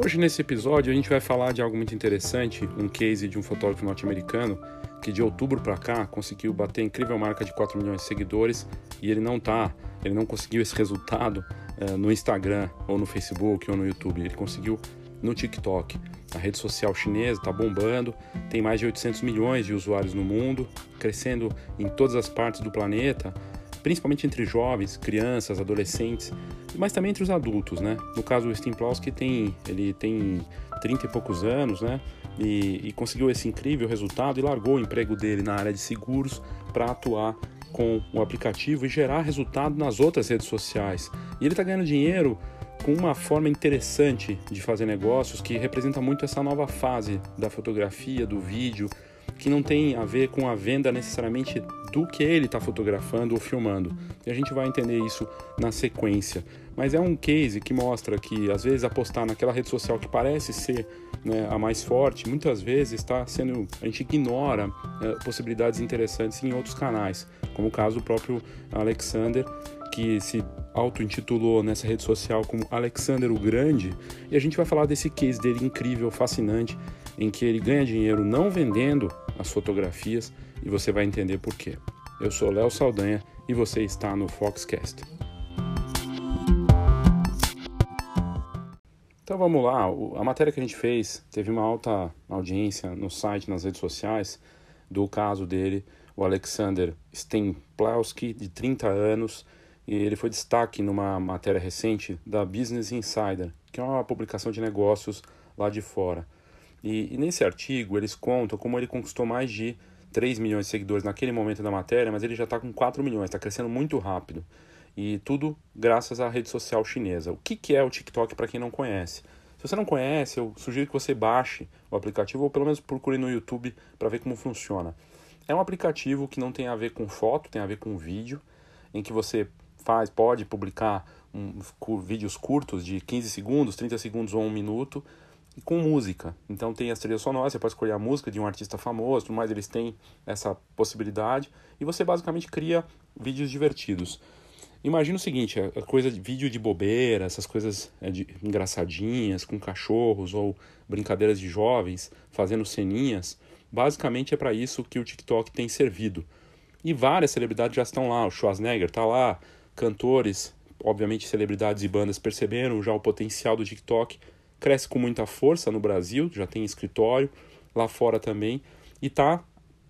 Hoje, nesse episódio, a gente vai falar de algo muito interessante, um case de um fotógrafo norte-americano que de outubro para cá conseguiu bater a incrível marca de 4 milhões de seguidores e ele não tá, ele não conseguiu esse resultado uh, no Instagram ou no Facebook ou no YouTube, ele conseguiu no TikTok. A rede social chinesa está bombando, tem mais de 800 milhões de usuários no mundo, crescendo em todas as partes do planeta principalmente entre jovens, crianças, adolescentes, mas também entre os adultos, né? No caso, o Steve Plowski tem, ele tem 30 e poucos anos, né? E, e conseguiu esse incrível resultado e largou o emprego dele na área de seguros para atuar com o aplicativo e gerar resultado nas outras redes sociais. E ele está ganhando dinheiro com uma forma interessante de fazer negócios que representa muito essa nova fase da fotografia, do vídeo, que não tem a ver com a venda necessariamente do que ele está fotografando ou filmando. E a gente vai entender isso na sequência. Mas é um case que mostra que, às vezes, apostar naquela rede social que parece ser né, a mais forte, muitas vezes está sendo. A gente ignora é, possibilidades interessantes em outros canais, como o caso do próprio Alexander, que se auto-intitulou nessa rede social como Alexander o Grande, e a gente vai falar desse case dele incrível, fascinante, em que ele ganha dinheiro não vendendo as fotografias e você vai entender por quê. Eu sou Léo Saldanha e você está no Foxcast. Então vamos lá, a matéria que a gente fez teve uma alta audiência no site, nas redes sociais, do caso dele, o Alexander Stemplowski, de 30 anos, e ele foi destaque numa matéria recente da Business Insider, que é uma publicação de negócios lá de fora. E, e, nesse artigo eles contam como ele conquistou mais de 3 milhões de seguidores naquele momento da matéria, mas ele já está com 4 milhões, está crescendo muito rápido. E tudo graças à rede social chinesa. O que, que é o TikTok para quem não conhece? Se você não conhece, eu sugiro que você baixe o aplicativo ou pelo menos procure no YouTube para ver como funciona. É um aplicativo que não tem a ver com foto, tem a ver com vídeo, em que você faz, pode publicar um, vídeos curtos de 15 segundos, 30 segundos ou um minuto, e com música. Então tem as trilhas sonoras, você pode escolher a música de um artista famoso, tudo mais, eles têm essa possibilidade. E você basicamente cria vídeos divertidos. Imagina o seguinte, a coisa de vídeo de bobeira, essas coisas é, de, engraçadinhas, com cachorros ou brincadeiras de jovens, fazendo ceninhas, basicamente é para isso que o TikTok tem servido. E várias celebridades já estão lá, o Schwarzenegger está lá, cantores, obviamente celebridades e bandas perceberam já o potencial do TikTok cresce com muita força no Brasil, já tem escritório, lá fora também, e está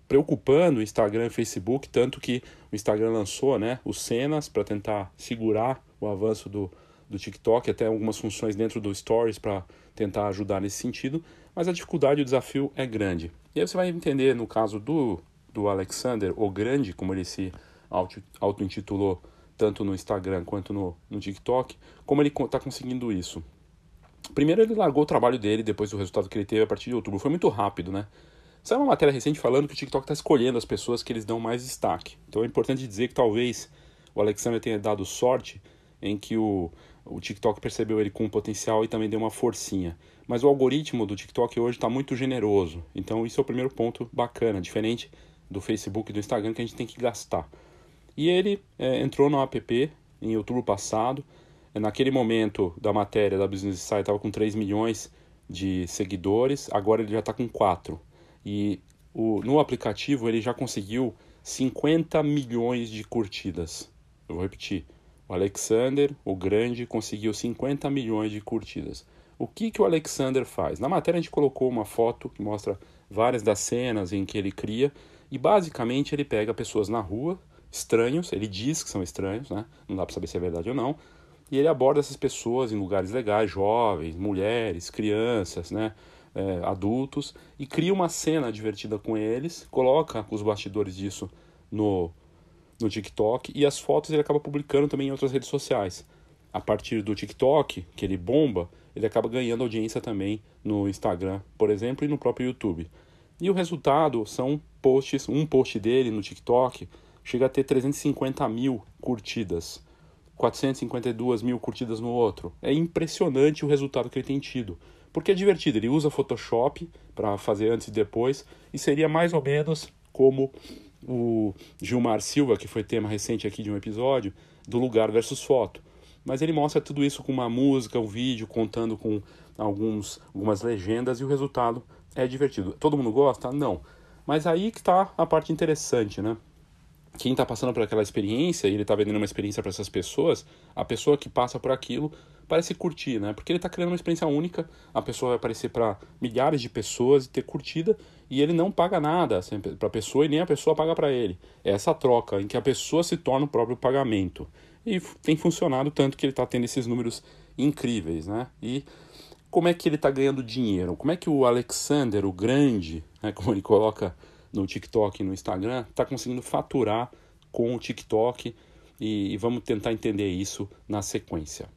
preocupando o Instagram e Facebook, tanto que o Instagram lançou né, os cenas para tentar segurar o avanço do, do TikTok, até algumas funções dentro do Stories para tentar ajudar nesse sentido, mas a dificuldade e o desafio é grande. E aí você vai entender no caso do, do Alexander, o grande, como ele se auto-intitulou tanto no Instagram quanto no, no TikTok, como ele está conseguindo isso. Primeiro ele largou o trabalho dele depois do resultado que ele teve a partir de outubro. Foi muito rápido, né? Saiu uma matéria recente falando que o TikTok está escolhendo as pessoas que eles dão mais destaque. Então é importante dizer que talvez o Alexander tenha dado sorte em que o, o TikTok percebeu ele com um potencial e também deu uma forcinha. Mas o algoritmo do TikTok hoje está muito generoso. Então isso é o primeiro ponto bacana, diferente do Facebook e do Instagram que a gente tem que gastar. E ele é, entrou no app em outubro passado Naquele momento da matéria da Business Insight estava com 3 milhões de seguidores, agora ele já está com 4. E o, no aplicativo ele já conseguiu 50 milhões de curtidas. Eu vou repetir. O Alexander, o grande, conseguiu 50 milhões de curtidas. O que, que o Alexander faz? Na matéria a gente colocou uma foto que mostra várias das cenas em que ele cria e basicamente ele pega pessoas na rua, estranhos, ele diz que são estranhos, né? Não dá para saber se é verdade ou não e ele aborda essas pessoas em lugares legais, jovens, mulheres, crianças, né, é, adultos, e cria uma cena divertida com eles, coloca os bastidores disso no, no TikTok e as fotos ele acaba publicando também em outras redes sociais. A partir do TikTok, que ele bomba, ele acaba ganhando audiência também no Instagram, por exemplo, e no próprio YouTube. E o resultado são posts, um post dele no TikTok chega a ter 350 mil curtidas. 452 mil curtidas no outro. É impressionante o resultado que ele tem tido. Porque é divertido, ele usa Photoshop para fazer antes e depois, e seria mais ou menos como o Gilmar Silva, que foi tema recente aqui de um episódio, do lugar versus foto. mas ele mostra tudo isso com uma música, um vídeo, contando com alguns, algumas legendas e o resultado é divertido. Todo mundo gosta? Não. Mas aí que está a parte interessante, né? Quem está passando por aquela experiência e ele está vendendo uma experiência para essas pessoas, a pessoa que passa por aquilo parece curtir, né? Porque ele está criando uma experiência única, a pessoa vai aparecer para milhares de pessoas e ter curtida, e ele não paga nada assim, para a pessoa e nem a pessoa paga para ele. É essa troca em que a pessoa se torna o próprio pagamento. E tem funcionado tanto que ele está tendo esses números incríveis, né? E como é que ele está ganhando dinheiro? Como é que o Alexander, o grande, né, como ele coloca no TikTok e no Instagram, está conseguindo faturar com o TikTok? E, e vamos tentar entender isso na sequência.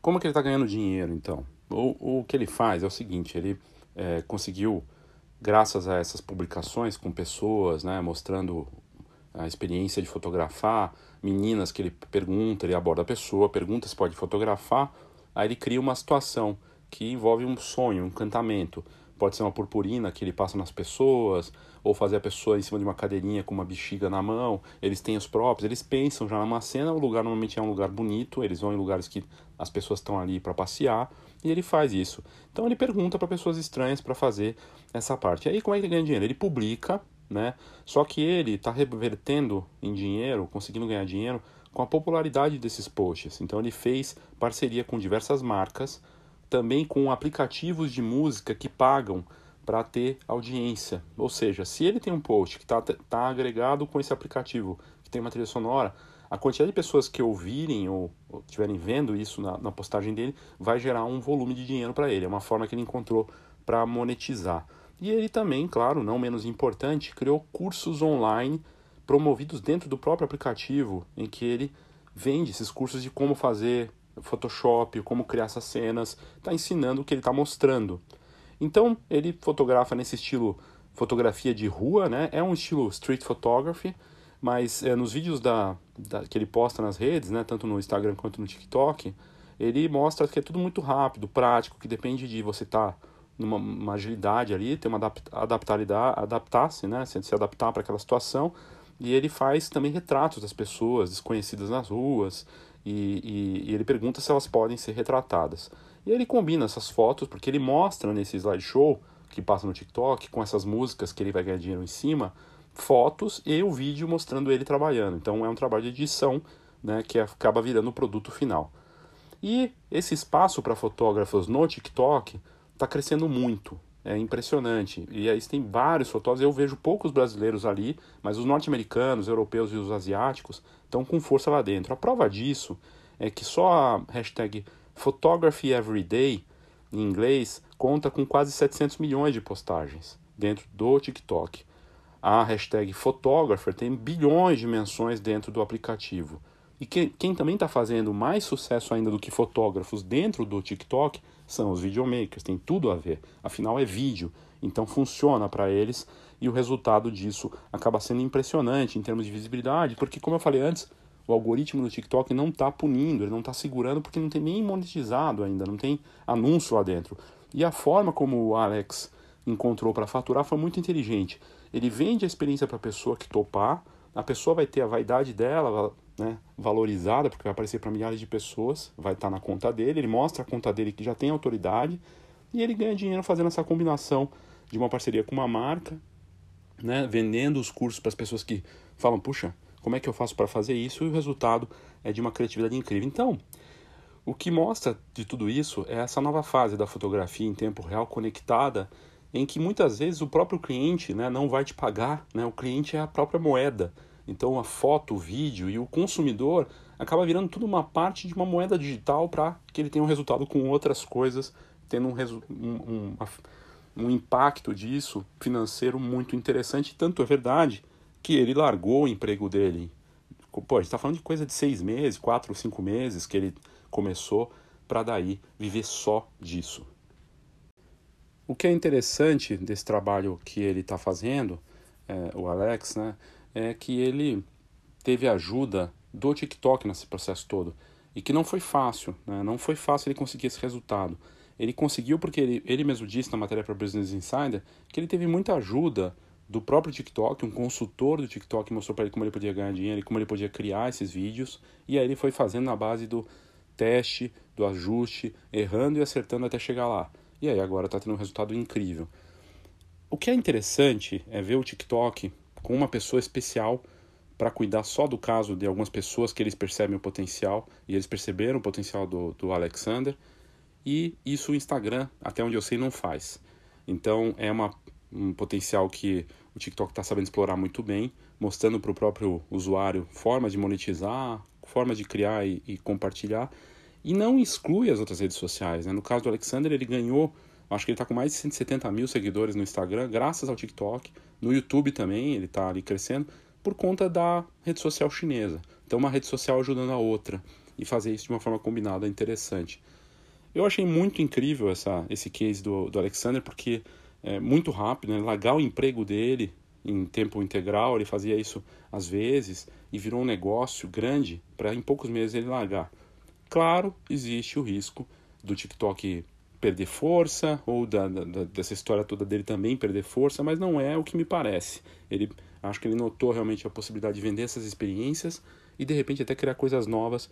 Como que ele está ganhando dinheiro, então? O, o que ele faz é o seguinte, ele é, conseguiu, graças a essas publicações com pessoas, né, mostrando a experiência de fotografar, meninas que ele pergunta, ele aborda a pessoa, pergunta se pode fotografar, aí ele cria uma situação que envolve um sonho, um encantamento. Pode ser uma purpurina que ele passa nas pessoas, ou fazer a pessoa em cima de uma cadeirinha com uma bexiga na mão. Eles têm os próprios, eles pensam já numa cena, o lugar normalmente é um lugar bonito, eles vão em lugares que as pessoas estão ali para passear, e ele faz isso. Então ele pergunta para pessoas estranhas para fazer essa parte. Aí como é que ele ganha dinheiro? Ele publica né? Só que ele está revertendo em dinheiro, conseguindo ganhar dinheiro com a popularidade desses posts. Então ele fez parceria com diversas marcas, também com aplicativos de música que pagam para ter audiência. Ou seja, se ele tem um post que está tá agregado com esse aplicativo, que tem uma trilha sonora, a quantidade de pessoas que ouvirem ou estiverem vendo isso na, na postagem dele vai gerar um volume de dinheiro para ele. É uma forma que ele encontrou para monetizar. E ele também, claro, não menos importante, criou cursos online promovidos dentro do próprio aplicativo, em que ele vende esses cursos de como fazer Photoshop, como criar essas cenas, está ensinando o que ele está mostrando. Então ele fotografa nesse estilo fotografia de rua, né? É um estilo street photography, mas é, nos vídeos da, da, que ele posta nas redes, né? Tanto no Instagram quanto no TikTok, ele mostra que é tudo muito rápido, prático, que depende de você estar tá numa agilidade ali, ter uma adaptabilidade, adaptar-se, né, se, se adaptar para aquela situação. E ele faz também retratos das pessoas desconhecidas nas ruas e, e, e, ele pergunta se elas podem ser retratadas. E ele combina essas fotos, porque ele mostra nesse slideshow que passa no TikTok, com essas músicas que ele vai ganhar dinheiro em cima, fotos e o vídeo mostrando ele trabalhando. Então é um trabalho de edição né, que acaba virando o produto final. E esse espaço para fotógrafos no TikTok está crescendo muito. É impressionante. E aí tem vários fotógrafos, eu vejo poucos brasileiros ali, mas os norte-americanos, europeus e os asiáticos estão com força lá dentro. A prova disso é que só a hashtag Photography Everyday, em inglês, conta com quase 700 milhões de postagens dentro do TikTok. A hashtag Photographer tem bilhões de menções dentro do aplicativo. E quem, quem também está fazendo mais sucesso ainda do que fotógrafos dentro do TikTok são os videomakers, tem tudo a ver. Afinal, é vídeo, então funciona para eles e o resultado disso acaba sendo impressionante em termos de visibilidade, porque, como eu falei antes, o algoritmo do TikTok não está punindo, ele não está segurando porque não tem nem monetizado ainda, não tem anúncio lá dentro. E a forma como o Alex encontrou para faturar foi muito inteligente. Ele vende a experiência para a pessoa que topar, a pessoa vai ter a vaidade dela, né, valorizada, porque vai aparecer para milhares de pessoas, vai estar tá na conta dele, ele mostra a conta dele que já tem autoridade e ele ganha dinheiro fazendo essa combinação de uma parceria com uma marca, né, vendendo os cursos para as pessoas que falam, puxa, como é que eu faço para fazer isso? E o resultado é de uma criatividade incrível. Então, o que mostra de tudo isso é essa nova fase da fotografia em tempo real conectada, em que muitas vezes o próprio cliente né, não vai te pagar, né, o cliente é a própria moeda. Então a foto, o vídeo e o consumidor acaba virando tudo uma parte de uma moeda digital para que ele tenha um resultado com outras coisas, tendo um, um, um, um impacto disso financeiro muito interessante. Tanto é verdade que ele largou o emprego dele. Pô, a gente está falando de coisa de seis meses, quatro cinco meses que ele começou para daí viver só disso. O que é interessante desse trabalho que ele está fazendo, é, o Alex, né, é que ele teve ajuda do TikTok nesse processo todo e que não foi fácil, né? não foi fácil ele conseguir esse resultado. Ele conseguiu porque ele, ele mesmo disse na matéria para Business Insider que ele teve muita ajuda do próprio TikTok, um consultor do TikTok mostrou para ele como ele podia ganhar dinheiro e como ele podia criar esses vídeos, e aí ele foi fazendo na base do teste, do ajuste, errando e acertando até chegar lá. E aí agora está tendo um resultado incrível. O que é interessante é ver o TikTok com uma pessoa especial para cuidar só do caso de algumas pessoas que eles percebem o potencial, e eles perceberam o potencial do, do Alexander, e isso o Instagram, até onde eu sei, não faz. Então é uma, um potencial que o TikTok está sabendo explorar muito bem, mostrando para o próprio usuário formas de monetizar, formas de criar e, e, compartilhar, e não exclui as outras redes sociais. Né? No caso do Alexander, ele ganhou, acho que ele está com mais de 170 mil seguidores no Instagram, graças ao TikTok. No YouTube também, ele está ali crescendo, por conta da rede social chinesa. Então, uma rede social ajudando a outra, e fazer isso de uma forma combinada é interessante. Eu achei muito incrível essa, esse case do, do Alexander, porque é muito rápido, né? largar o emprego dele em tempo integral, ele fazia isso às vezes e virou um negócio grande para em poucos meses ele largar. Claro, existe o risco do TikTok perder força ou da, da, dessa história toda dele também perder força, mas não é o que me parece. Ele acho que ele notou realmente a possibilidade de vender essas experiências e de repente até criar coisas novas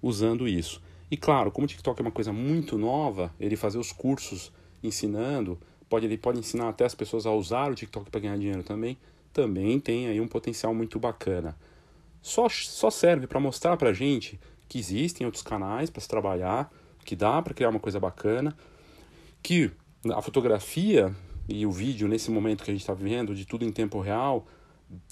usando isso. E claro, como o TikTok é uma coisa muito nova, ele fazer os cursos ensinando, pode, ele pode ensinar até as pessoas a usar o TikTok para ganhar dinheiro também, também tem aí um potencial muito bacana. Só, só serve para mostrar para gente que existem outros canais para se trabalhar, que dá para criar uma coisa bacana, que a fotografia e o vídeo nesse momento que a gente está vivendo, de tudo em tempo real,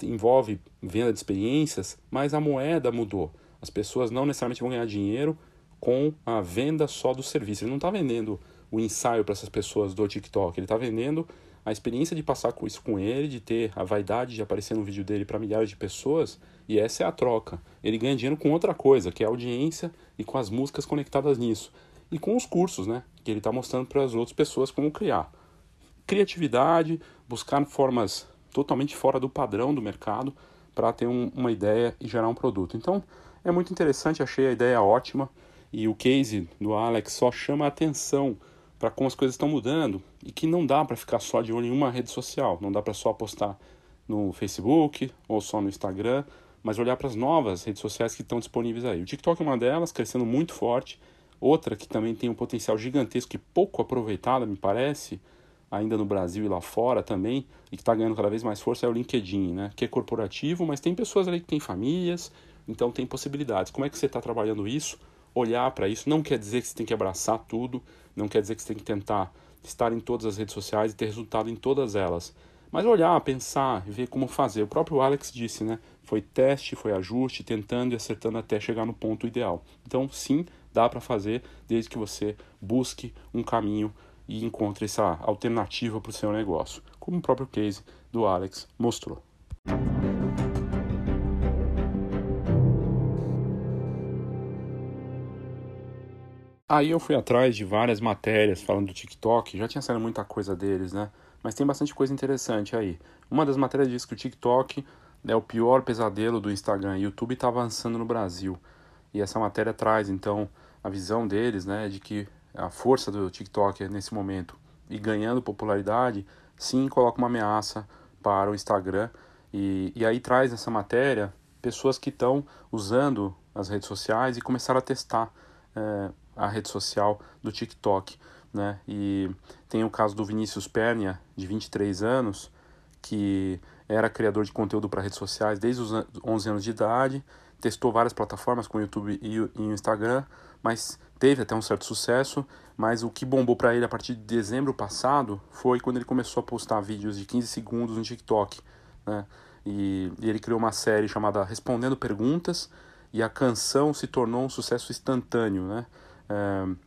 envolve venda de experiências, mas a moeda mudou. As pessoas não necessariamente vão ganhar dinheiro com a venda só do serviço. Ele não está vendendo o ensaio para essas pessoas do TikTok, ele está vendendo a experiência de passar com isso com ele, de ter a vaidade de aparecer no vídeo dele para milhares de pessoas, e essa é a troca. Ele ganha dinheiro com outra coisa, que é a audiência e com as músicas conectadas nisso. E com os cursos, né? Que ele está mostrando para as outras pessoas como criar. Criatividade, buscar formas totalmente fora do padrão do mercado para ter um, uma ideia e gerar um produto. Então, é muito interessante, achei a ideia ótima. E o case do Alex só chama a atenção para como as coisas estão mudando e que não dá para ficar só de olho em uma rede social, não dá para só postar no Facebook ou só no Instagram, mas olhar para as novas redes sociais que estão disponíveis aí. O TikTok é uma delas, crescendo muito forte. Outra que também tem um potencial gigantesco e pouco aproveitada, me parece, ainda no Brasil e lá fora também, e que está ganhando cada vez mais força é o LinkedIn, né? Que é corporativo, mas tem pessoas ali que têm famílias, então tem possibilidades. Como é que você está trabalhando isso? olhar para isso. Não quer dizer que você tem que abraçar tudo, não quer dizer que você tem que tentar estar em todas as redes sociais e ter resultado em todas elas. Mas olhar, pensar e ver como fazer. O próprio Alex disse, né? Foi teste, foi ajuste, tentando e acertando até chegar no ponto ideal. Então, sim, dá para fazer, desde que você busque um caminho e encontre essa alternativa para o seu negócio, como o próprio case do Alex mostrou. Aí eu fui atrás de várias matérias falando do TikTok, já tinha saído muita coisa deles, né? Mas tem bastante coisa interessante aí. Uma das matérias diz que o TikTok é o pior pesadelo do Instagram. E o YouTube está avançando no Brasil. E essa matéria traz, então, a visão deles, né, de que a força do TikTok nesse momento e ganhando popularidade, sim, coloca uma ameaça para o Instagram. E, e aí traz nessa matéria pessoas que estão usando as redes sociais e começaram a testar. É, a rede social do TikTok. Né? E tem o caso do Vinícius Pernia, de 23 anos, que era criador de conteúdo para redes sociais desde os 11 anos de idade, testou várias plataformas como o YouTube e o Instagram, mas teve até um certo sucesso, mas o que bombou para ele a partir de dezembro passado foi quando ele começou a postar vídeos de 15 segundos no TikTok, né? E, e ele criou uma série chamada Respondendo Perguntas, e a canção se tornou um sucesso instantâneo, né?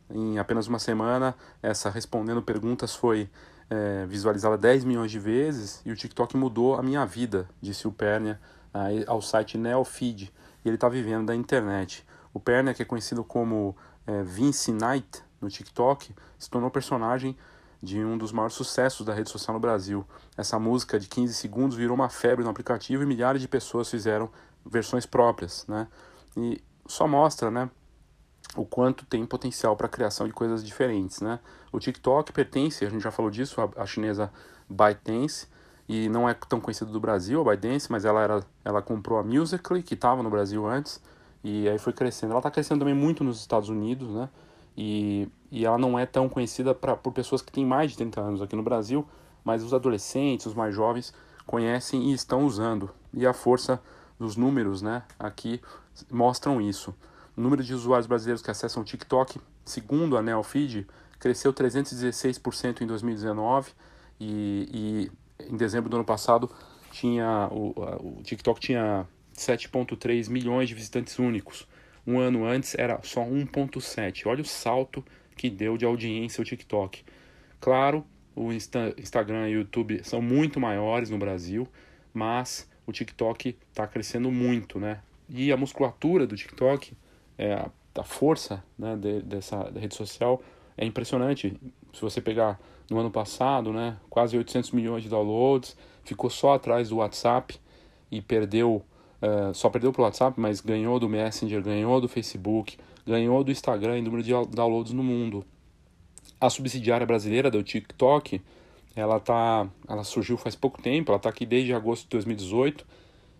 Em apenas uma semana, essa respondendo perguntas foi é, visualizada 10 milhões de vezes e o TikTok mudou a minha vida, disse o Pernia ao site Neofeed. E ele está vivendo da internet. O Pernia, que é conhecido como é, Vince Knight no TikTok, se tornou personagem de um dos maiores sucessos da rede social no Brasil. Essa música de 15 segundos virou uma febre no aplicativo e milhares de pessoas fizeram versões próprias, né? E só mostra, né, o quanto tem potencial para a criação de coisas diferentes, né? O TikTok pertence, a gente já falou disso, a, chinesa ByteDance, e não é tão conhecida do Brasil, a ByteDance, mas ela, era, ela comprou a Musical.ly, que estava no Brasil antes, e aí foi crescendo. Ela está crescendo também muito nos Estados Unidos, né? E, e ela não é tão conhecida pra, por pessoas que têm mais de 30 anos aqui no Brasil, mas os adolescentes, os mais jovens, conhecem e estão usando. E a força dos números né, aqui mostram isso. O número de usuários brasileiros que acessam o TikTok, segundo a Neofeed, cresceu 316% em 2019 e, e, em dezembro do ano passado tinha o, o TikTok tinha 7.3 milhões de visitantes únicos. Um ano antes era só 1.7. Olha o salto que deu de audiência o TikTok. Claro, o Insta Instagram e o YouTube são muito maiores no Brasil, mas o TikTok está crescendo muito, né? E a musculatura do TikTok, é, a, a força né, de, dessa rede social é impressionante. Se você pegar no ano passado, né, quase 800 milhões de downloads, ficou só atrás do WhatsApp e perdeu, uh, só perdeu para o WhatsApp, mas ganhou do Messenger, ganhou do Facebook, ganhou do Instagram em número de downloads no mundo. A subsidiária brasileira do TikTok, ela tá, ela surgiu faz pouco tempo, ela está aqui desde agosto de 2018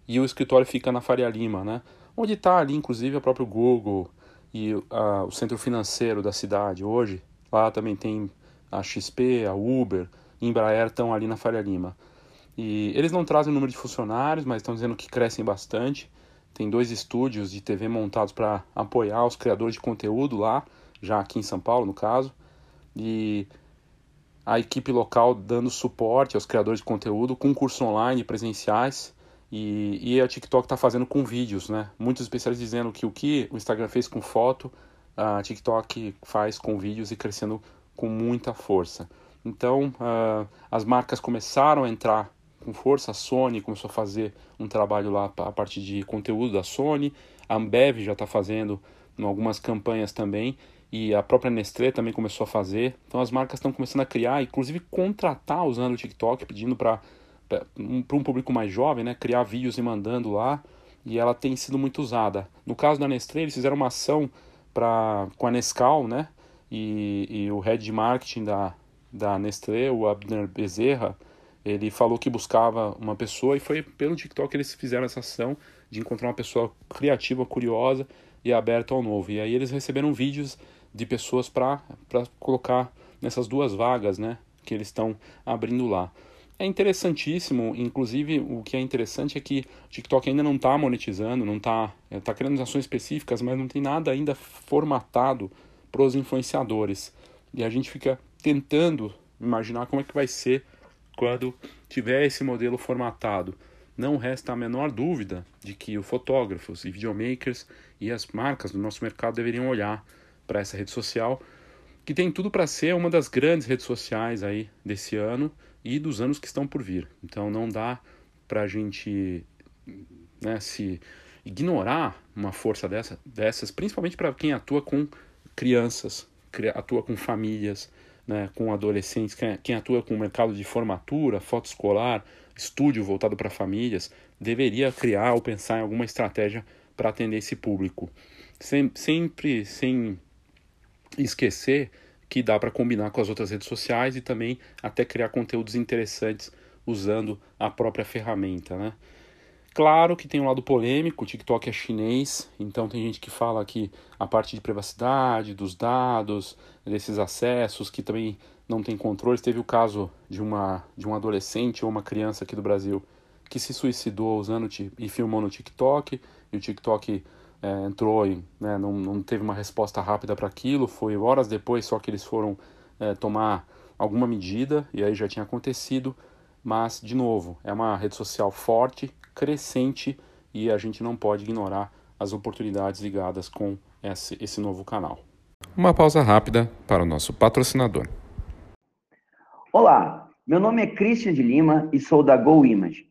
e o escritório fica na Faria Lima, né? Onde está ali, inclusive, o próprio Google e uh, o centro financeiro da cidade hoje. Lá também tem a XP, a Uber, Embraer estão ali na Faria Lima. E eles não trazem o número de funcionários, mas estão dizendo que crescem bastante. Tem dois estúdios de TV montados para apoiar os criadores de conteúdo lá, já aqui em São Paulo, no caso. E a equipe local dando suporte aos criadores de conteúdo com cursos online presenciais. E, e a TikTok está fazendo com vídeos, né? Muitos especialistas dizendo que o que o Instagram fez com foto, a TikTok faz com vídeos e crescendo com muita força. Então, uh, as marcas começaram a entrar com força. A Sony começou a fazer um trabalho lá a partir de conteúdo da Sony. A Ambev já está fazendo algumas campanhas também. E a própria Nestlé também começou a fazer. Então, as marcas estão começando a criar, inclusive contratar usando o TikTok, pedindo para um, um público mais jovem, né, criar vídeos e mandando lá. E ela tem sido muito usada. No caso da Nestlé, eles fizeram uma ação pra, com a Nescau, né? E, e o head de marketing da, da Nestlé, o Abner Bezerra, ele falou que buscava uma pessoa e foi pelo TikTok que eles fizeram essa ação de encontrar uma pessoa criativa, curiosa e aberta ao novo. E aí eles receberam vídeos de pessoas para colocar nessas duas vagas, né, que eles estão abrindo lá. É interessantíssimo, inclusive o que é interessante é que o TikTok ainda não está monetizando, não está tá criando ações específicas, mas não tem nada ainda formatado para os influenciadores. E a gente fica tentando imaginar como é que vai ser quando tiver esse modelo formatado. Não resta a menor dúvida de que os fotógrafos e videomakers e as marcas do nosso mercado deveriam olhar para essa rede social, que tem tudo para ser uma das grandes redes sociais aí desse ano e dos anos que estão por vir. Então não dá para a gente né, se ignorar uma força dessa, dessas, principalmente para quem atua com crianças, atua com famílias, né, com adolescentes, quem, atua com o mercado de formatura, foto escolar, estúdio voltado para famílias, deveria criar ou pensar em alguma estratégia para atender esse público. Sem, sempre sem esquecer que dá para combinar com as outras redes sociais e também até criar conteúdos interessantes usando a própria ferramenta, né? Claro que tem um lado polêmico, o TikTok é chinês, então tem gente que fala que a parte de privacidade, dos dados, desses acessos, que também não tem controle. Teve o caso de, uma, de um adolescente ou uma criança aqui do Brasil que se suicidou usando e filmou no TikTok, e o TikTok é, entrou e né, não, não teve uma resposta rápida para aquilo, foi horas depois só que eles foram é, tomar alguma medida e aí já tinha acontecido, mas de novo, é uma rede social forte, crescente e a gente não pode ignorar as oportunidades ligadas com esse, esse novo canal. Uma pausa rápida para o nosso patrocinador. Olá, meu nome é Christian de Lima e sou da Go Image.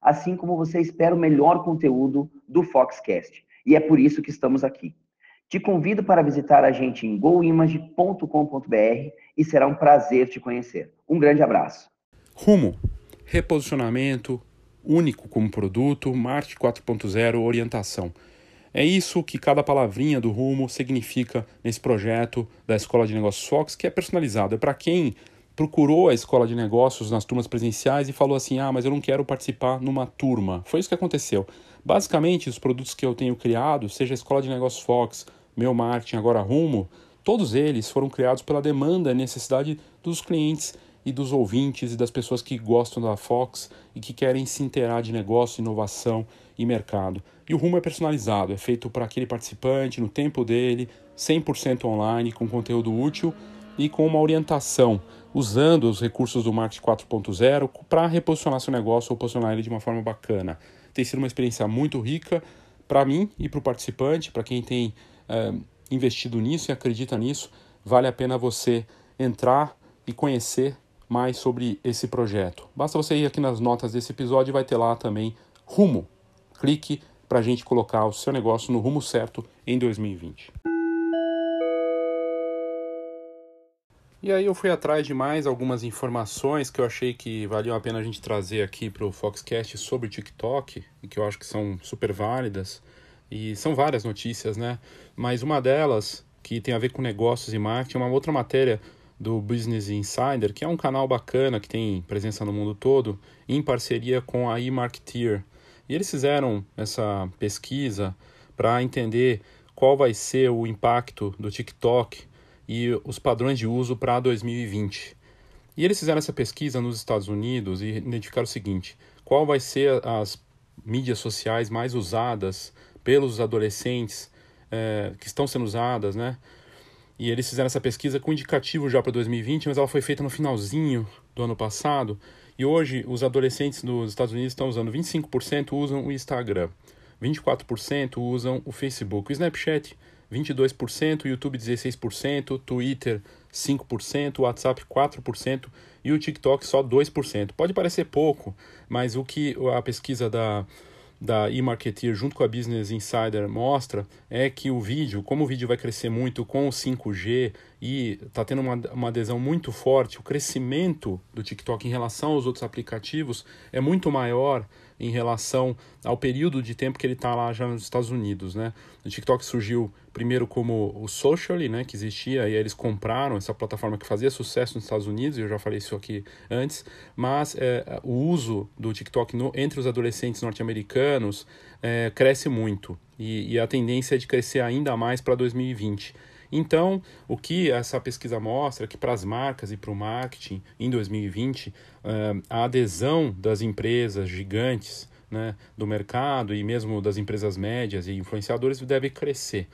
assim como você espera o melhor conteúdo do Foxcast. E é por isso que estamos aqui. Te convido para visitar a gente em goimage.com.br e será um prazer te conhecer. Um grande abraço. Rumo, reposicionamento, único como produto, marketing 4.0, orientação. É isso que cada palavrinha do Rumo significa nesse projeto da Escola de Negócios Fox, que é personalizado. É para quem procurou a escola de negócios nas turmas presenciais e falou assim: ah, mas eu não quero participar numa turma. Foi isso que aconteceu. Basicamente, os produtos que eu tenho criado, seja a Escola de Negócios Fox, meu marketing, agora Rumo, todos eles foram criados pela demanda e necessidade dos clientes e dos ouvintes e das pessoas que gostam da Fox e que querem se inteirar de negócio, inovação e mercado. E o rumo é personalizado, é feito para aquele participante, no tempo dele, 100% online, com conteúdo útil e com uma orientação, usando os recursos do Marketing 4.0 para reposicionar seu negócio ou posicionar ele de uma forma bacana. Tem sido uma experiência muito rica para mim e para o participante, para quem tem é, investido nisso e acredita nisso, vale a pena você entrar e conhecer mais sobre esse projeto. Basta você ir aqui nas notas desse episódio e vai ter lá também rumo. Clique para a gente colocar o seu negócio no rumo certo em 2020. E aí eu fui atrás de mais algumas informações que eu achei que valiam a pena a gente trazer aqui para o Foxcast sobre TikTok e que eu acho que são super válidas. E são várias notícias, né? Mas uma delas, que tem a ver com negócios e marketing, é uma outra matéria do Business Insider, que é um canal bacana que tem presença no mundo todo, em parceria com a eMarketeer. E eles fizeram essa pesquisa para entender qual vai ser o impacto do TikTok e os padrões de uso para 2020. E eles fizeram essa pesquisa nos Estados Unidos e identificaram o seguinte: qual vai ser as mídias sociais mais usadas pelos adolescentes é, que estão sendo usadas, né? E eles fizeram essa pesquisa com indicativo já para 2020, mas ela foi feita no finalzinho do ano passado. E hoje os adolescentes nos Estados Unidos estão usando 25% usam o Instagram, 24% usam o Facebook, o Snapchat 22%, o YouTube 16%, Twitter 5%, o WhatsApp 4% e o TikTok só 2%. Pode parecer pouco, mas o que a pesquisa da da eMarketeer junto com a Business Insider mostra é que o vídeo, como o vídeo vai crescer muito com o 5G e está tendo uma, uma adesão muito forte, o crescimento do TikTok em relação aos outros aplicativos é muito maior em relação ao período de tempo que ele está lá já nos Estados Unidos, né? O TikTok surgiu primeiro como o Socially, né, que existia, e eles compraram essa plataforma que fazia sucesso nos Estados Unidos, eu já falei isso aqui antes, mas é, o uso do TikTok no, entre os adolescentes norte-americanos é, cresce muito, e, e a tendência é de crescer ainda mais para 2020. Então, o que essa pesquisa mostra é que para as marcas e para o marketing em 2020, uh, a adesão das empresas gigantes né, do mercado e mesmo das empresas médias e influenciadores deve crescer.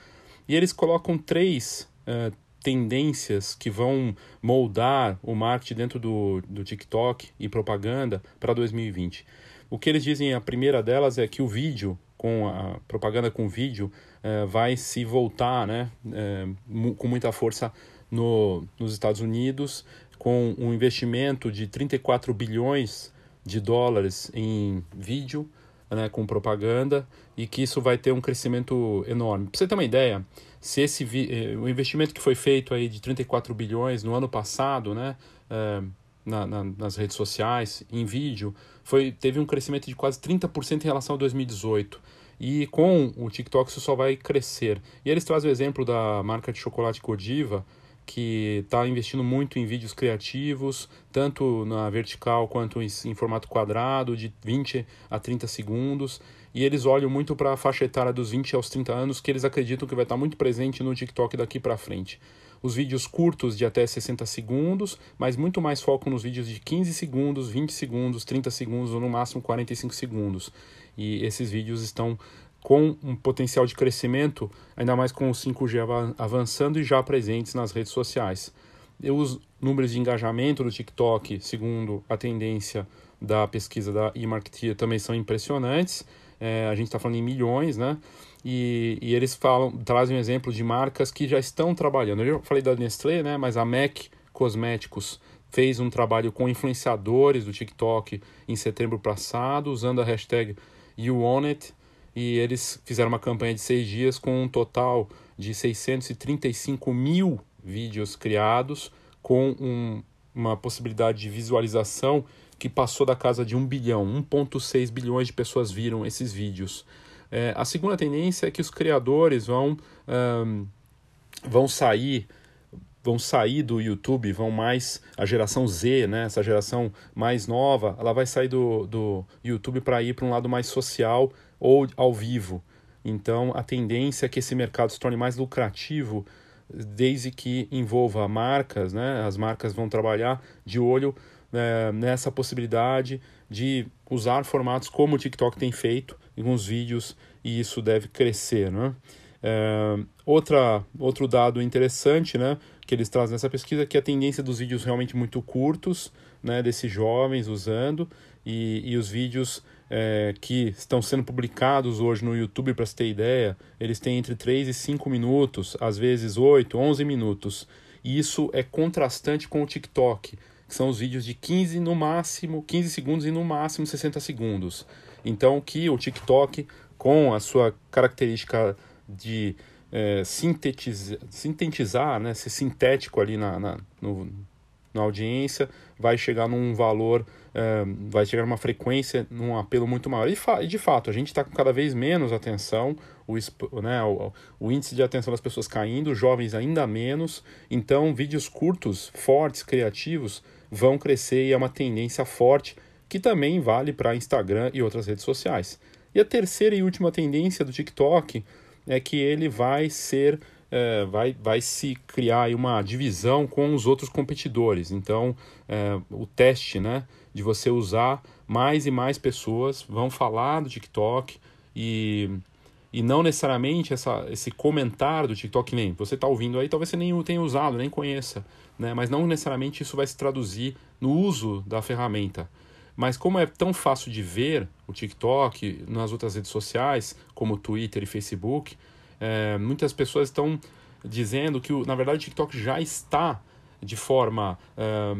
E eles colocam três uh, tendências que vão moldar o marketing dentro do, do TikTok e propaganda para 2020. O que eles dizem, a primeira delas é que o vídeo, com a propaganda com vídeo, é, vai se voltar né, é, com muita força no, nos Estados Unidos, com um investimento de 34 bilhões de dólares em vídeo, né, com propaganda, e que isso vai ter um crescimento enorme. Para você ter uma ideia, se esse eh, o investimento que foi feito aí de 34 bilhões no ano passado, né, é, na, na, nas redes sociais, em vídeo, foi, teve um crescimento de quase 30% em relação a 2018. E com o TikTok isso só vai crescer. E eles trazem o exemplo da marca de chocolate Godiva, que está investindo muito em vídeos criativos, tanto na vertical quanto em, em, formato quadrado, de 20 a 30 segundos. E eles olham muito para a faixa etária dos 20 aos 30 anos, que eles acreditam que vai estar tá muito presente no TikTok daqui para frente. Os vídeos curtos de até 60 segundos, mas muito mais foco nos vídeos de 15 segundos, 20 segundos, 30 segundos ou no máximo 45 segundos e esses vídeos estão com um potencial de crescimento, ainda mais com o 5G avançando e já presentes nas redes sociais. E os números de engajamento do TikTok, segundo a tendência da pesquisa da eMarketeer, também são impressionantes. É, a gente está falando em milhões, né? E, e, eles falam, trazem um exemplo de marcas que já estão trabalhando. Eu já falei da Nestlé, né? Mas a MAC Cosméticos fez um trabalho com influenciadores do TikTok em setembro passado, usando a hashtag YouOnIt, e eles fizeram uma campanha de seis dias com um total de 635 mil vídeos criados, com um, uma possibilidade de visualização que passou da casa de 1 bilhão, 1,6 bilhões de pessoas viram esses vídeos. É, a segunda tendência é que os criadores vão, um, vão sair vão sair do YouTube, vão mais a geração Z, né, essa geração mais nova, ela vai sair do, do YouTube para ir para um lado mais social ou ao vivo. Então a tendência é que esse mercado se torne mais lucrativo desde que envolva marcas, né? As marcas vão trabalhar de olho é, nessa possibilidade de usar formatos como o TikTok tem feito, alguns vídeos, e isso deve crescer, né? É, outra, outro dado interessante, né, que eles trazem nessa pesquisa que a tendência dos vídeos realmente muito curtos, né, desses jovens usando, e, e os vídeos é, que estão sendo publicados hoje no YouTube, para você ter ideia, eles têm entre 3 e 5 minutos, às vezes 8, 11 minutos. E isso é contrastante com o TikTok, que são os vídeos de 15 no máximo, 15 segundos e no máximo 60 segundos. Então, que o TikTok, com a sua característica de é, sintetizar, sintetizar, né, ser sintético ali na, na, no, na audiência, vai chegar num valor, é, vai chegar numa frequência, num apelo muito maior. E, de fato, a gente está com cada vez menos atenção, o, né, o, o, índice de atenção das pessoas caindo, jovens ainda menos, então vídeos curtos, fortes, criativos, vão crescer e é uma tendência forte que também vale para Instagram e outras redes sociais. E a terceira e última tendência do TikTok é que ele vai ser é, vai, vai se criar uma divisão com os outros competidores. Então, é, o teste né, de você usar mais e mais pessoas vão falar do TikTok e, e não necessariamente essa, esse comentário do TikTok, nem você está ouvindo aí, talvez você nem tenha usado, nem conheça, né, mas não necessariamente isso vai se traduzir no uso da ferramenta. Mas como é tão fácil de ver o TikTok nas outras redes sociais, como Twitter e Facebook, é, muitas pessoas estão dizendo que, na verdade, o TikTok já está de forma, é,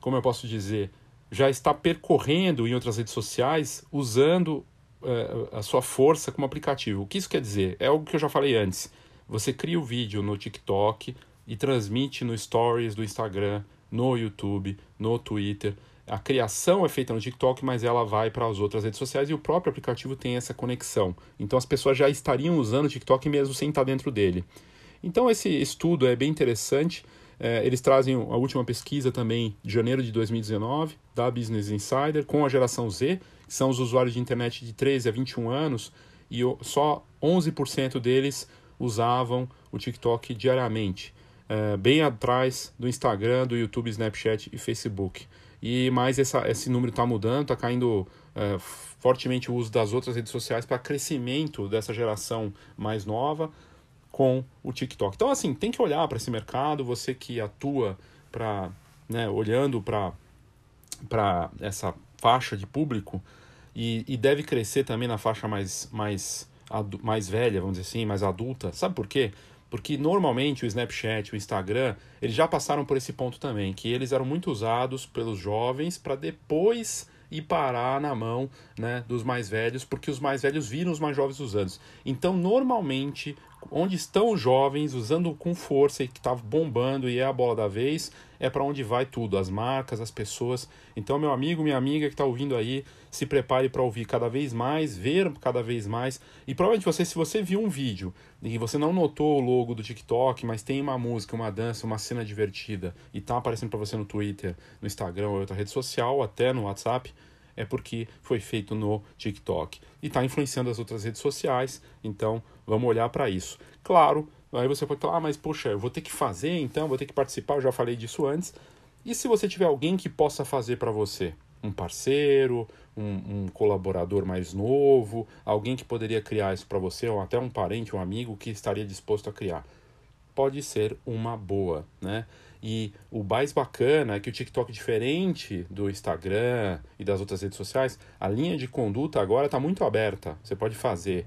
como eu posso dizer, já está percorrendo em outras redes sociais usando é, a sua força como aplicativo. O que isso quer dizer? É algo que eu já falei antes. Você cria o vídeo no TikTok e transmite no Stories do Instagram, no YouTube, no Twitter a criação é feita no TikTok, mas ela vai para as outras redes sociais e o próprio aplicativo tem essa conexão. Então as pessoas já estariam usando o TikTok mesmo sem estar dentro dele. Então esse estudo é bem interessante. É, eles trazem a última pesquisa também de janeiro de 2019 da Business Insider com a geração Z, que são os usuários de internet de 13 a 21 anos, e só 11% deles usavam o TikTok diariamente, é, bem atrás do Instagram, do YouTube, Snapchat e Facebook e mais essa, esse número está mudando, está caindo é, fortemente o uso das outras redes sociais para crescimento dessa geração mais nova com o TikTok. Então, assim, tem que olhar para esse mercado, você que atua para, né, olhando para essa faixa de público e, e deve crescer também na faixa mais, mais, mais velha, vamos dizer assim, mais adulta. Sabe por quê? Porque normalmente o Snapchat, o Instagram, eles já passaram por esse ponto também, que eles eram muito usados pelos jovens para depois ir parar na mão né, dos mais velhos, porque os mais velhos viram os mais jovens usando. Então, normalmente, onde estão os jovens usando com força e que está bombando e é a bola da vez, é para onde vai tudo, as marcas, as pessoas. Então, meu amigo, minha amiga que está ouvindo aí, se prepare para ouvir cada vez mais, ver cada vez mais. E provavelmente você, se você viu um vídeo e você não notou o logo do TikTok, mas tem uma música, uma dança, uma cena divertida e está aparecendo para você no Twitter, no Instagram ou outra rede social, até no WhatsApp, é porque foi feito no TikTok e está influenciando as outras redes sociais. Então, vamos olhar para isso. Claro, aí você pode falar, ah, mas poxa, eu vou ter que fazer, então vou ter que participar. Eu já falei disso antes. E se você tiver alguém que possa fazer para você? Um parceiro, um, um, colaborador mais novo, alguém que poderia criar isso para você, ou até um parente, um amigo que estaria disposto a criar. Pode ser uma boa, né? E o mais bacana é que o TikTok, diferente do Instagram e das outras redes sociais, a linha de conduta agora está muito aberta. Você pode fazer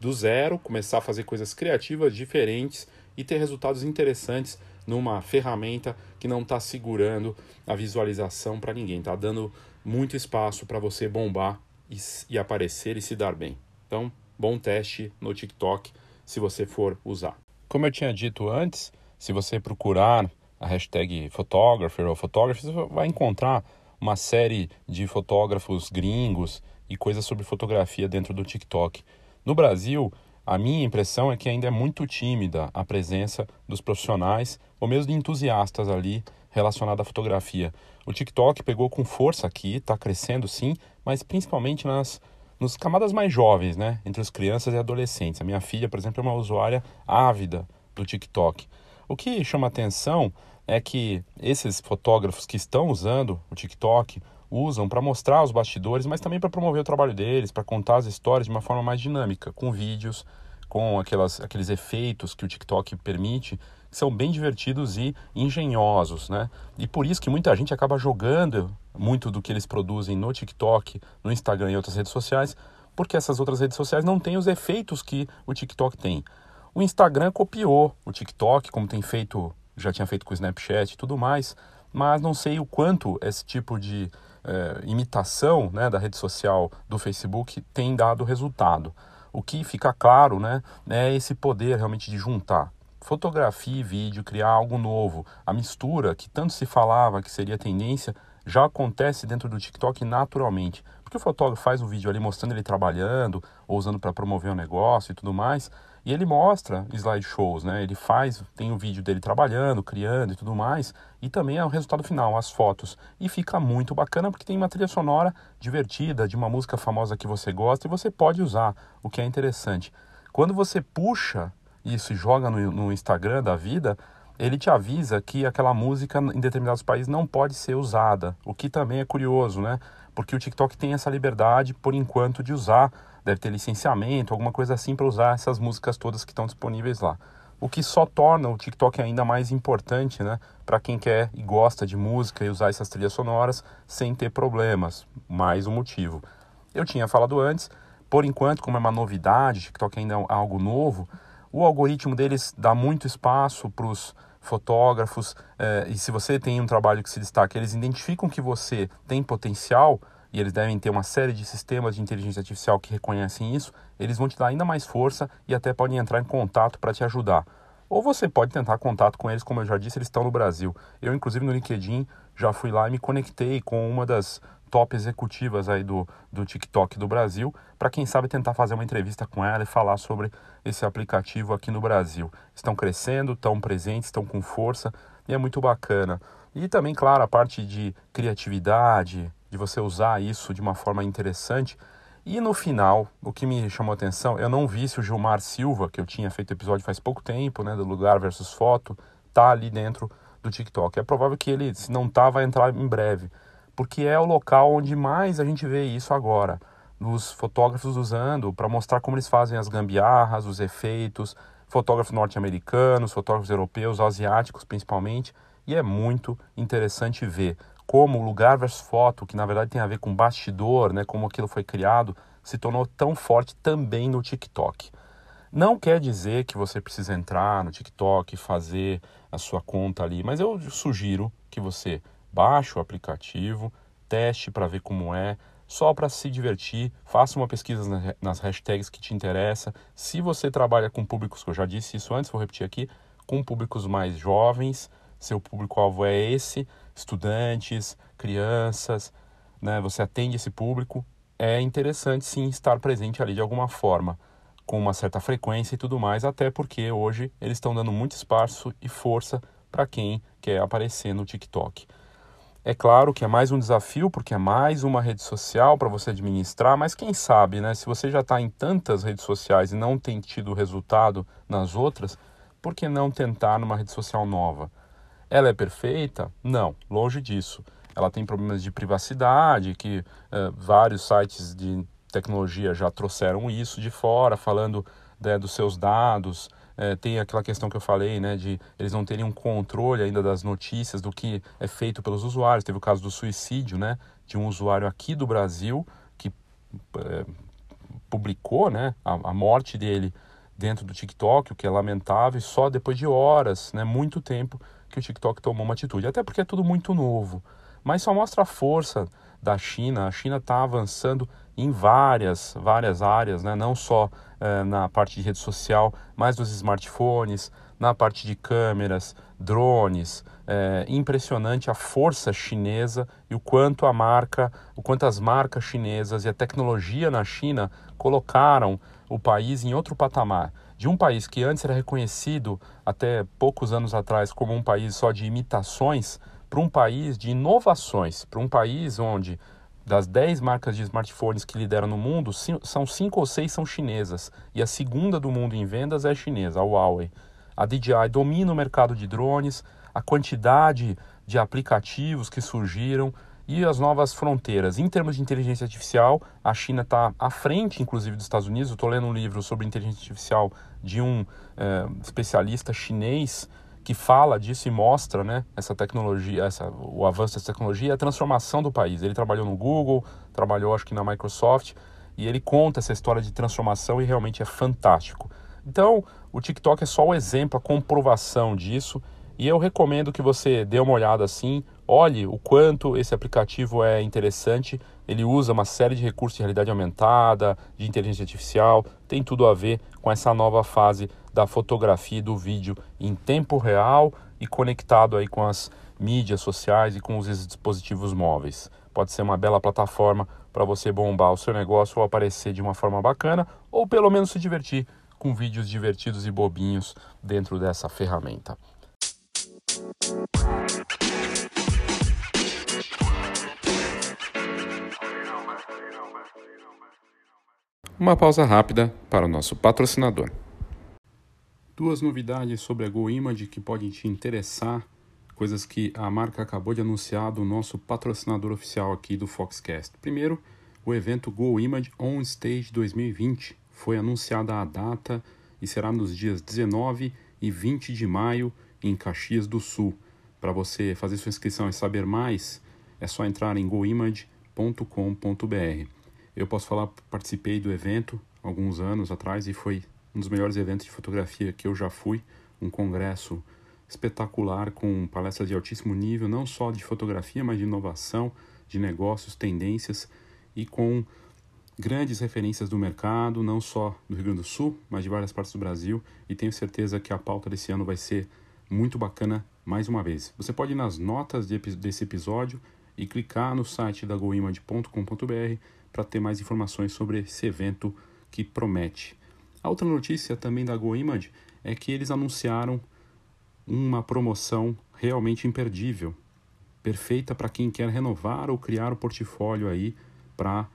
do zero, começar a fazer coisas criativas diferentes e ter resultados interessantes numa ferramenta que não está segurando a visualização para ninguém, está dando muito espaço para você bombar e, e aparecer e se dar bem. Então, bom teste no TikTok se você for usar. Como eu tinha dito antes, se você procurar a hashtag photographer ou photography, você vai encontrar uma série de fotógrafos gringos e coisas sobre fotografia dentro do TikTok. No Brasil, a minha impressão é que ainda é muito tímida a presença dos profissionais ou mesmo de entusiastas ali relacionado à fotografia. O TikTok pegou com força aqui, está crescendo sim, mas principalmente nas nos camadas mais jovens, né, entre as crianças e adolescentes. A minha filha, por exemplo, é uma usuária ávida do TikTok. O que chama atenção é que esses fotógrafos que estão usando o TikTok usam para mostrar os bastidores, mas também para promover o trabalho deles, para contar as histórias de uma forma mais dinâmica, com vídeos, com aquelas, aqueles efeitos que o TikTok permite, que são bem divertidos e engenhosos, né? E por isso que muita gente acaba jogando muito do que eles produzem no TikTok, no Instagram e outras redes sociais, porque essas outras redes sociais não têm os efeitos que o TikTok tem. O Instagram copiou o TikTok, como tem feito, já tinha feito com o Snapchat e tudo mais, mas não sei o quanto esse tipo de é, imitação né, da rede social do Facebook tem dado resultado. O que fica claro né, é esse poder realmente de juntar fotografia e vídeo, criar algo novo. A mistura que tanto se falava que seria tendência já acontece dentro do TikTok naturalmente. Porque o fotógrafo faz um vídeo ali mostrando ele trabalhando, ou usando para promover o um negócio e tudo mais, e ele mostra slideshows, né? Ele faz, tem o um vídeo dele trabalhando, criando e tudo mais, e também é o resultado final, as fotos. E fica muito bacana porque tem uma trilha sonora divertida, de uma música famosa que você gosta, e você pode usar, o que é interessante. Quando você puxa isso e joga no, no Instagram da vida, ele te avisa que aquela música em determinados países não pode ser usada, o que também é curioso, né? Porque o TikTok tem essa liberdade, por enquanto, de usar deve ter licenciamento, alguma coisa assim para usar essas músicas todas que estão disponíveis lá. O que só torna o TikTok ainda mais importante, né, para quem quer e gosta de música e usar essas trilhas sonoras sem ter problemas. Mais um motivo. Eu tinha falado antes, por enquanto, como é uma novidade, TikTok ainda é algo novo, o algoritmo deles dá muito espaço para os fotógrafos, eh, e se você tem um trabalho que se destaca, eles identificam que você tem potencial, e eles devem ter uma série de sistemas de inteligência artificial que reconhecem isso, eles vão te dar ainda mais força e até podem entrar em contato para te ajudar. Ou você pode tentar contato com eles, como eu já disse, eles estão no Brasil. Eu, inclusive, no LinkedIn, já fui lá e me conectei com uma das top executivas aí do, do TikTok do Brasil, para quem sabe tentar fazer uma entrevista com ela e falar sobre esse aplicativo aqui no Brasil. Estão crescendo, estão presentes, estão com força e é muito bacana. E também, claro, a parte de criatividade, de você usar isso de uma forma interessante. E no final, o que me chamou a atenção, eu não vi se o Gilmar Silva, que eu tinha feito episódio faz pouco tempo, né, do Lugar versus Foto, tá ali dentro do TikTok. É provável que ele, se não tá, vai entrar em breve, porque é o local onde mais a gente vê isso agora. Os fotógrafos usando para mostrar como eles fazem as gambiarras, os efeitos, fotógrafos norte-americanos, fotógrafos europeus, asiáticos principalmente, e é muito interessante ver como lugar versus foto, que na verdade tem a ver com bastidor, né, como aquilo foi criado, se tornou tão forte também no TikTok. Não quer dizer que você precisa entrar no TikTok e fazer a sua conta ali, mas eu sugiro que você baixe o aplicativo, teste para ver como é, só para se divertir, faça uma pesquisa nas hashtags que te interessa. Se você trabalha com públicos, que eu já disse isso antes, vou repetir aqui, com públicos mais jovens, seu público-alvo é esse, estudantes, crianças, né? Você atende esse público, é interessante sim estar presente ali de alguma forma, com uma certa frequência e tudo mais, até porque hoje eles estão dando muito espaço e força para quem quer aparecer no TikTok. É claro que é mais um desafio, porque é mais uma rede social para você administrar, mas quem sabe, né? Se você já está em tantas redes sociais e não tem tido resultado nas outras, por que não tentar numa rede social nova? Ela é perfeita? Não, longe disso. Ela tem problemas de privacidade, que uh, vários sites de tecnologia já trouxeram isso de fora, falando né, dos seus dados. É, tem aquela questão que eu falei, né, de eles não terem um controle ainda das notícias, do que é feito pelos usuários. Teve o caso do suicídio, né, de um usuário aqui do Brasil que é, publicou, né, a, a morte dele dentro do TikTok, o que é lamentável, e só depois de horas, né, muito tempo, que o TikTok tomou uma atitude, até porque é tudo muito novo. Mas só mostra a força da China. A China está avançando em várias, várias áreas, né? não só eh, na parte de rede social, mas dos smartphones, na parte de câmeras, drones. É impressionante a força chinesa e o quanto a marca, o quanto as marcas chinesas e a tecnologia na China colocaram o país em outro patamar. De um país que antes era reconhecido até poucos anos atrás como um país só de imitações, para um país de inovações, para um país onde das 10 marcas de smartphones que lideram no mundo, são 5 ou 6 são chinesas. E a segunda do mundo em vendas é chinesa, a Huawei. A DJI domina o mercado de drones, a quantidade de aplicativos que surgiram e as novas fronteiras. Em termos de inteligência artificial, a China está à frente, inclusive, dos Estados Unidos. Estou lendo um livro sobre inteligência artificial de um é, especialista chinês que fala disso e mostra né, essa tecnologia, essa, o avanço dessa tecnologia e a transformação do país. Ele trabalhou no Google, trabalhou acho que na Microsoft, e ele conta essa história de transformação e realmente é fantástico. Então, o TikTok é só o exemplo, a comprovação disso. E eu recomendo que você dê uma olhada assim, olhe o quanto esse aplicativo é interessante. Ele usa uma série de recursos de realidade aumentada, de inteligência artificial, tem tudo a ver com essa nova fase da fotografia e do vídeo em tempo real e conectado aí com as mídias sociais e com os dispositivos móveis. Pode ser uma bela plataforma para você bombar o seu negócio ou aparecer de uma forma bacana, ou pelo menos se divertir com vídeos divertidos e bobinhos dentro dessa ferramenta. Uma pausa rápida para o nosso patrocinador. Duas novidades sobre a GoImage que podem te interessar, coisas que a marca acabou de anunciar do nosso patrocinador oficial aqui do Foxcast. Primeiro, o evento GoImage On Stage 2020, foi anunciada a data e será nos dias 19 e 20 de maio em Caxias do Sul. Para você fazer sua inscrição e saber mais, é só entrar em goimage.com.br. Eu posso falar, participei do evento alguns anos atrás e foi um dos melhores eventos de fotografia que eu já fui, um congresso espetacular com palestras de altíssimo nível, não só de fotografia, mas de inovação, de negócios, tendências e com grandes referências do mercado, não só do Rio Grande do Sul, mas de várias partes do Brasil, e tenho certeza que a pauta desse ano vai ser muito bacana mais uma vez. Você pode ir nas notas de, desse episódio e clicar no site da goimage.com.br para ter mais informações sobre esse evento que promete. A outra notícia também da GoImage é que eles anunciaram uma promoção realmente imperdível, perfeita para quem quer renovar ou criar o portfólio aí para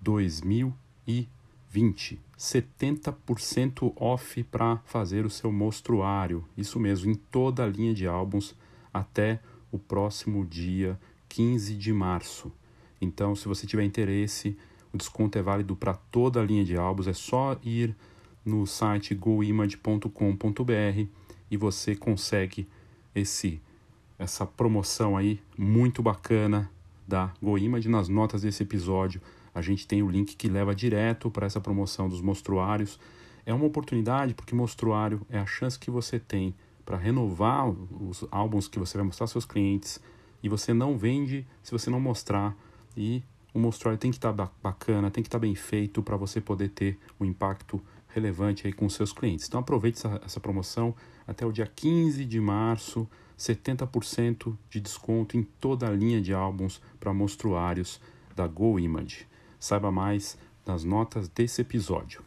2020. 70% off para fazer o seu mostruário. Isso mesmo, em toda a linha de álbuns até o próximo dia 15 de março. Então, se você tiver interesse, o desconto é válido para toda a linha de álbuns. É só ir no site goimage.com.br e você consegue esse essa promoção aí muito bacana da GoImage nas notas desse episódio a gente tem o link que leva direto para essa promoção dos mostruários. É uma oportunidade porque mostruário é a chance que você tem para renovar os álbuns que você vai mostrar aos seus clientes e você não vende se você não mostrar e o mostruário tem que estar tá bacana, tem que estar tá bem feito para você poder ter um impacto relevante aí com seus clientes. Então aproveite essa, essa promoção até o dia 15 de março, 70% de desconto em toda a linha de álbuns para mostruários da Go Image. Saiba mais nas notas desse episódio.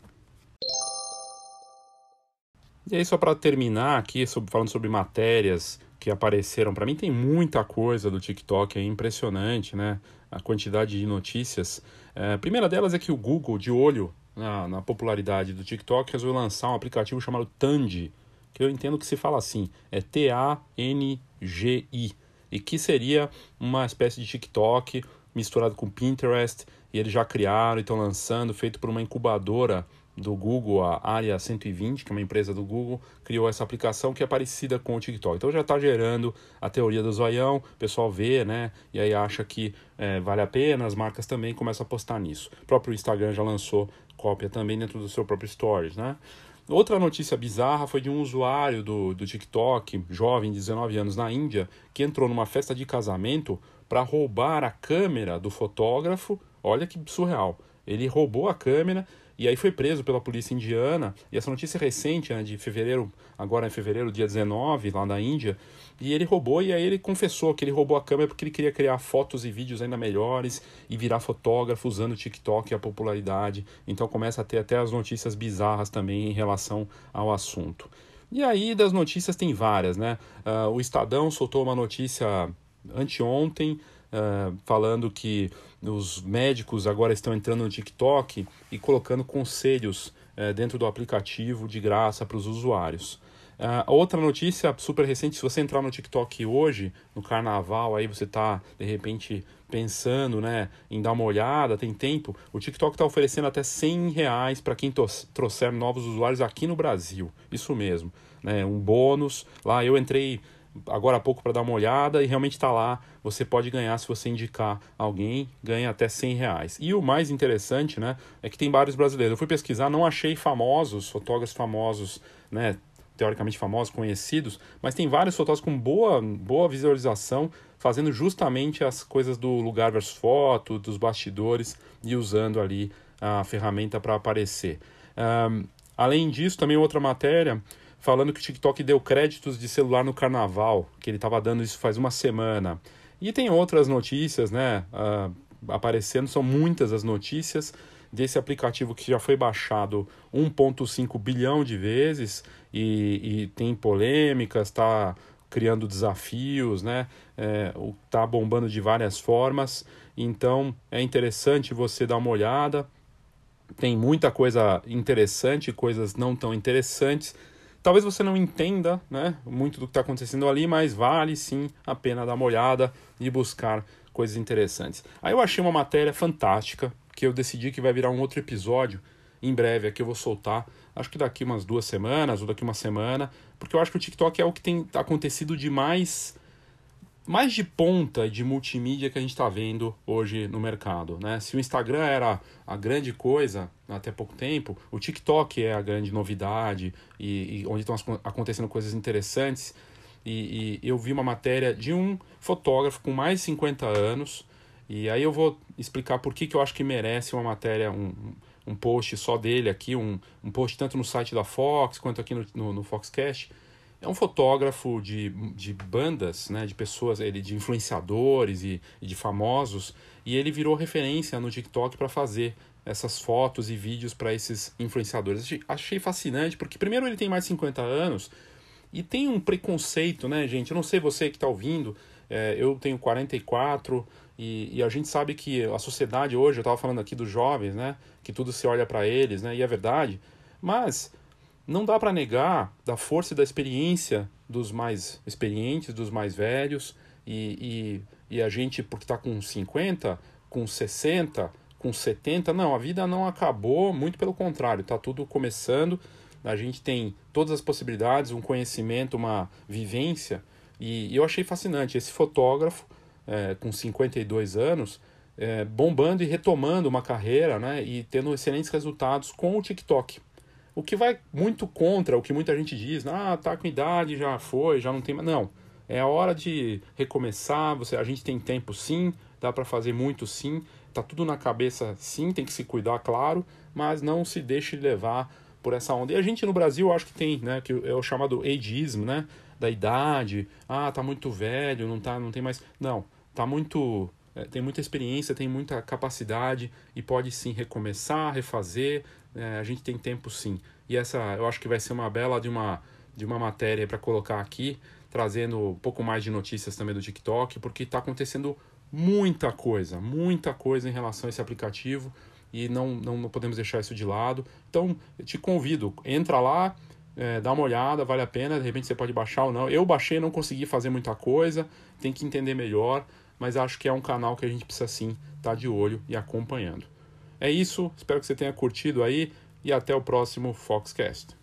E aí, só para terminar aqui, sobre, falando sobre matérias que apareceram, para mim tem muita coisa do TikTok, é impressionante, né? A quantidade de notícias. É, a primeira delas é que o Google, de olho na, na popularidade do TikTok, resolveu lançar um aplicativo chamado Tandy, que eu entendo que se fala assim, é T-A-N-G-I, e que seria uma espécie de TikTok misturado com Pinterest e eles já criaram e estão lançando, feito por uma incubadora do Google, a Área 120, que é uma empresa do Google, criou essa aplicação que é parecida com o TikTok. Então já está gerando a teoria do zoião, o pessoal vê, né? E aí acha que é, vale a pena, as marcas também começam a postar nisso. O próprio Instagram já lançou cópia também dentro do seu próprio Stories, né? Outra notícia bizarra foi de um usuário do, do TikTok, jovem, 19 anos, na Índia, que entrou numa festa de casamento para roubar a câmera do fotógrafo. Olha que surreal. Ele roubou a câmera e aí foi preso pela polícia indiana. E essa notícia recente, né, de fevereiro, agora em fevereiro, dia 19, lá na Índia. E ele roubou, e aí ele confessou que ele roubou a câmera porque ele queria criar fotos e vídeos ainda melhores e virar fotógrafo usando o TikTok e a popularidade. Então começa a ter até as notícias bizarras também em relação ao assunto. E aí das notícias tem várias, né? Uh, o Estadão soltou uma notícia anteontem uh, falando que os médicos agora estão entrando no TikTok e colocando conselhos uh, dentro do aplicativo de graça para os usuários. Uh, outra notícia super recente, se você entrar no TikTok hoje, no carnaval, aí você está de repente pensando né, em dar uma olhada, tem tempo, o TikTok está oferecendo até 100 reais para quem trouxer novos usuários aqui no Brasil. Isso mesmo, né, um bônus. Lá eu entrei agora há pouco para dar uma olhada e realmente está lá. Você pode ganhar se você indicar alguém, ganha até 100 reais. E o mais interessante, né, é que tem vários brasileiros. Eu fui pesquisar, não achei famosos, fotógrafos famosos, né, teoricamente famosos, conhecidos, mas tem vários fotógrafos com boa, boa visualização, fazendo justamente as coisas do lugar versus foto, dos bastidores e usando ali a ferramenta para aparecer. Um, além disso, também outra matéria falando que o TikTok deu créditos de celular no carnaval, que ele estava dando isso faz uma semana. E tem outras notícias, né? Uh, aparecendo, são muitas as notícias desse aplicativo que já foi baixado 1,5 bilhão de vezes e, e tem polêmicas, está criando desafios, né? É, tá bombando de várias formas. Então é interessante você dar uma olhada. Tem muita coisa interessante, coisas não tão interessantes. Talvez você não entenda né, muito do que está acontecendo ali, mas vale sim a pena dar uma olhada e buscar coisas interessantes. Aí eu achei uma matéria fantástica que eu decidi que vai virar um outro episódio em breve aqui eu vou soltar, acho que daqui umas duas semanas ou daqui uma semana, porque eu acho que o TikTok é o que tem acontecido de mais mais de ponta de multimídia que a gente está vendo hoje no mercado. Né? Se o Instagram era a grande coisa até pouco tempo, o TikTok é a grande novidade e, e onde estão acontecendo coisas interessantes. E, e, eu vi uma matéria de um fotógrafo com mais de 50 anos, e aí eu vou explicar por que, que eu acho que merece uma matéria, um, um post só dele aqui, um, um post tanto no site da Fox quanto aqui no, no, no Foxcast é um fotógrafo de, de bandas, né, de pessoas, ele de influenciadores e, e de famosos, e ele virou referência no TikTok para fazer essas fotos e vídeos para esses influenciadores. Achei, achei, fascinante, porque primeiro ele tem mais de 50 anos e tem um preconceito, né, gente? Eu não sei você que está ouvindo, é, eu tenho 44 e, e a gente sabe que a sociedade hoje, eu estava falando aqui dos jovens, né, que tudo se olha para eles, né, e é verdade, mas não dá para negar da força e da experiência dos mais experientes, dos mais velhos, e, e, e a gente, porque está com 50, com 60, com 70, não, a vida não acabou, muito pelo contrário, está tudo começando, a gente tem todas as possibilidades, um conhecimento, uma vivência, e, e eu achei fascinante esse fotógrafo é, com 52 anos, é, bombando e retomando uma carreira né, e tendo excelentes resultados com o TikTok. O que vai muito contra o que muita gente diz, ah, tá com idade, já foi, já não tem mais. Não. É a hora de recomeçar, você, a gente tem tempo sim, dá para fazer muito sim, tá tudo na cabeça sim, tem que se cuidar, claro, mas não se deixe levar por essa onda. E a gente no Brasil, acho que tem, né, que é o chamado ageismo, né, da idade, ah, tá muito velho, não tá, não tem mais. Não, tá muito é, tem muita experiência, tem muita capacidade e pode sim recomeçar, refazer. É, a gente tem tempo sim. E essa eu acho que vai ser uma bela de uma, de uma matéria para colocar aqui, trazendo um pouco mais de notícias também do TikTok, porque está acontecendo muita coisa, muita coisa em relação a esse aplicativo e não, não podemos deixar isso de lado. Então, eu te convido, entra lá, é, dá uma olhada, vale a pena, de repente você pode baixar ou não. Eu baixei, não consegui fazer muita coisa, tem que entender melhor mas acho que é um canal que a gente precisa sim estar tá de olho e acompanhando. É isso, espero que você tenha curtido aí e até o próximo Foxcast.